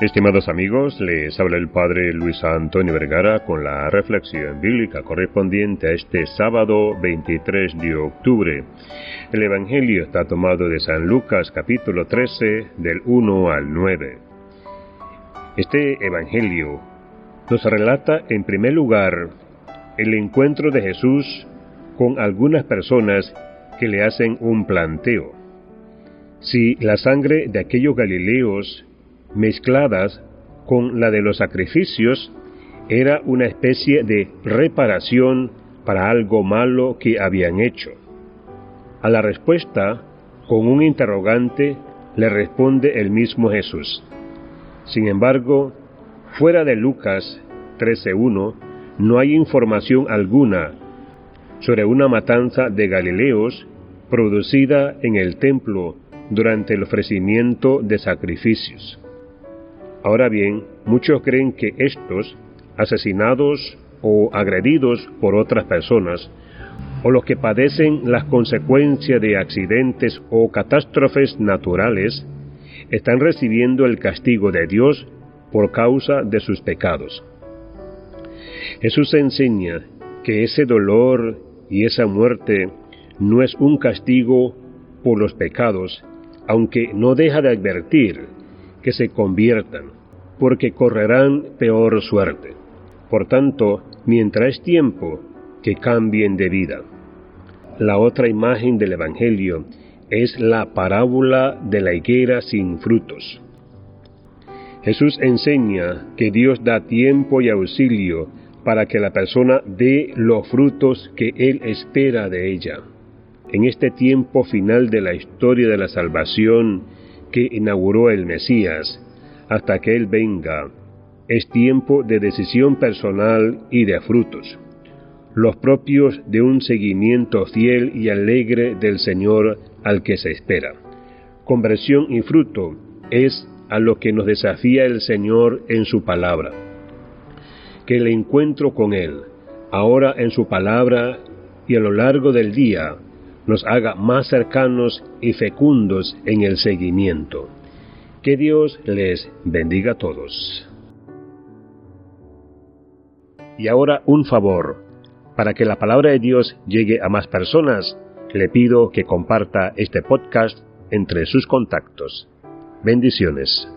Estimados amigos, les habla el Padre Luis Antonio Vergara con la reflexión bíblica correspondiente a este sábado 23 de octubre. El Evangelio está tomado de San Lucas capítulo 13 del 1 al 9. Este Evangelio nos relata en primer lugar el encuentro de Jesús con algunas personas que le hacen un planteo. Si la sangre de aquellos galileos mezcladas con la de los sacrificios, era una especie de reparación para algo malo que habían hecho. A la respuesta, con un interrogante, le responde el mismo Jesús. Sin embargo, fuera de Lucas 13.1, no hay información alguna sobre una matanza de Galileos producida en el templo durante el ofrecimiento de sacrificios. Ahora bien, muchos creen que estos, asesinados o agredidos por otras personas, o los que padecen las consecuencias de accidentes o catástrofes naturales, están recibiendo el castigo de Dios por causa de sus pecados. Jesús enseña que ese dolor y esa muerte no es un castigo por los pecados, aunque no deja de advertir que se conviertan, porque correrán peor suerte. Por tanto, mientras es tiempo, que cambien de vida. La otra imagen del Evangelio es la parábola de la higuera sin frutos. Jesús enseña que Dios da tiempo y auxilio para que la persona dé los frutos que Él espera de ella. En este tiempo final de la historia de la salvación que inauguró el Mesías, hasta que Él venga, es tiempo de decisión personal y de frutos, los propios de un seguimiento fiel y alegre del Señor al que se espera. Conversión y fruto es a lo que nos desafía el Señor en su palabra. Que el encuentro con Él, ahora en su palabra y a lo largo del día, nos haga más cercanos y fecundos en el seguimiento. Que Dios les bendiga a todos. Y ahora un favor. Para que la palabra de Dios llegue a más personas, le pido que comparta este podcast entre sus contactos. Bendiciones.